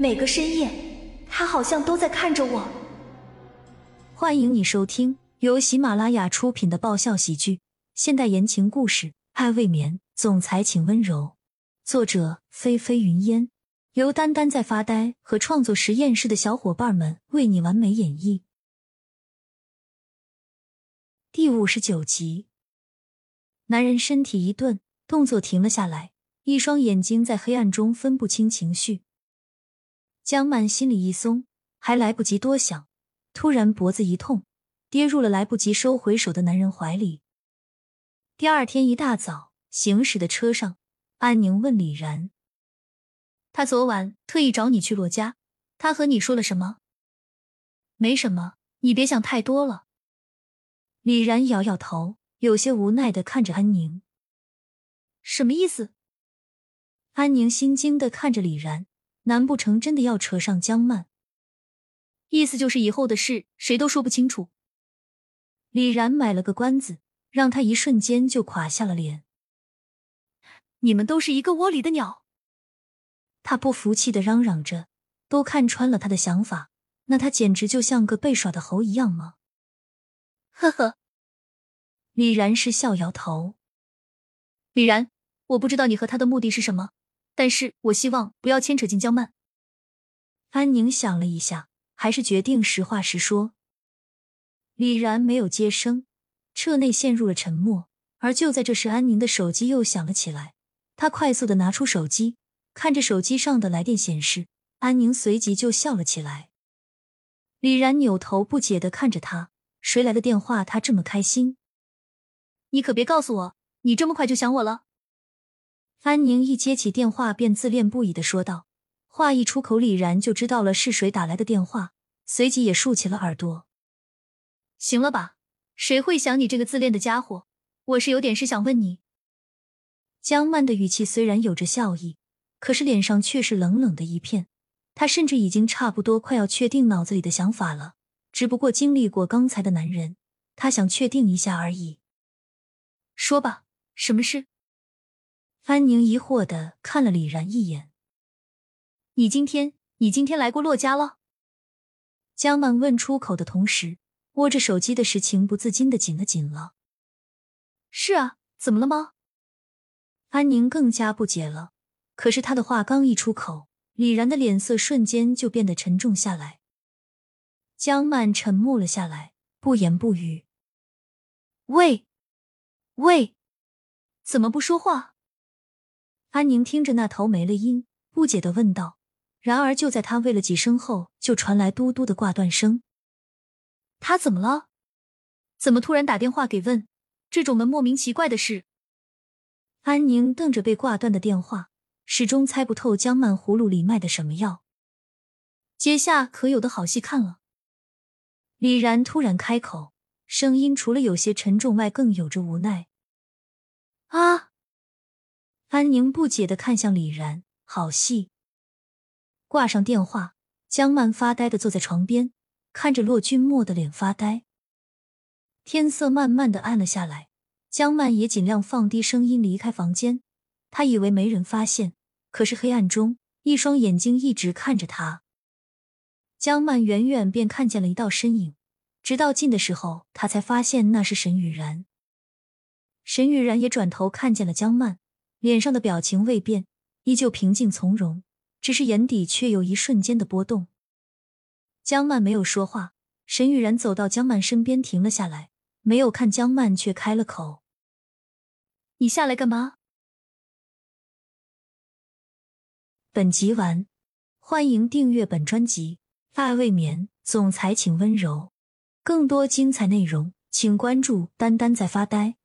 每个深夜，他好像都在看着我。欢迎你收听由喜马拉雅出品的爆笑喜剧、现代言情故事《爱未眠》，总裁请温柔。作者：菲菲云烟，由丹丹在发呆和创作实验室的小伙伴们为你完美演绎。第五十九集，男人身体一顿，动作停了下来，一双眼睛在黑暗中分不清情绪。江曼心里一松，还来不及多想，突然脖子一痛，跌入了来不及收回手的男人怀里。第二天一大早，行驶的车上，安宁问李然：“他昨晚特意找你去洛家，他和你说了什么？”“没什么，你别想太多了。”李然摇摇头，有些无奈的看着安宁。什么意思？安宁心惊的看着李然，难不成真的要扯上江曼？意思就是以后的事谁都说不清楚。李然买了个关子，让他一瞬间就垮下了脸。你们都是一个窝里的鸟！他不服气的嚷嚷着，都看穿了他的想法，那他简直就像个被耍的猴一样吗？呵呵，李然是笑摇头。李然，我不知道你和他的目的是什么，但是我希望不要牵扯进江曼。安宁想了一下，还是决定实话实说。李然没有接声，车内陷入了沉默。而就在这时，安宁的手机又响了起来。他快速的拿出手机，看着手机上的来电显示，安宁随即就笑了起来。李然扭头不解的看着他。谁来的电话？他这么开心？你可别告诉我，你这么快就想我了。安宁一接起电话，便自恋不已的说道。话一出口，李然就知道了是谁打来的电话，随即也竖起了耳朵。行了吧？谁会想你这个自恋的家伙？我是有点事想问你。江曼的语气虽然有着笑意，可是脸上却是冷冷的一片。她甚至已经差不多快要确定脑子里的想法了。只不过经历过刚才的男人，他想确定一下而已。说吧，什么事？安宁疑惑的看了李然一眼。你今天，你今天来过洛家了？江曼问出口的同时，握着手机的手情不自禁的紧了紧了。是啊，怎么了吗？安宁更加不解了。可是他的话刚一出口，李然的脸色瞬间就变得沉重下来。江曼沉默了下来，不言不语。喂，喂，怎么不说话？安宁听着那头没了音，不解的问道。然而就在他喂了几声后，就传来嘟嘟的挂断声。他怎么了？怎么突然打电话给问这种门莫名其怪的事？安宁瞪着被挂断的电话，始终猜不透江曼葫芦里卖的什么药。接下可有的好戏看了。李然突然开口，声音除了有些沉重外，更有着无奈。啊！安宁不解的看向李然，好戏。挂上电话，江曼发呆的坐在床边，看着骆君墨的脸发呆。天色慢慢的暗了下来，江曼也尽量放低声音离开房间。她以为没人发现，可是黑暗中，一双眼睛一直看着他。江曼远远便看见了一道身影，直到近的时候，他才发现那是沈雨然。沈雨然也转头看见了江曼，脸上的表情未变，依旧平静从容，只是眼底却有一瞬间的波动。江曼没有说话，沈雨然走到江曼身边停了下来，没有看江曼，却开了口：“你下来干嘛？”本集完，欢迎订阅本专辑。爱未眠，总裁请温柔。更多精彩内容，请关注“丹丹在发呆”。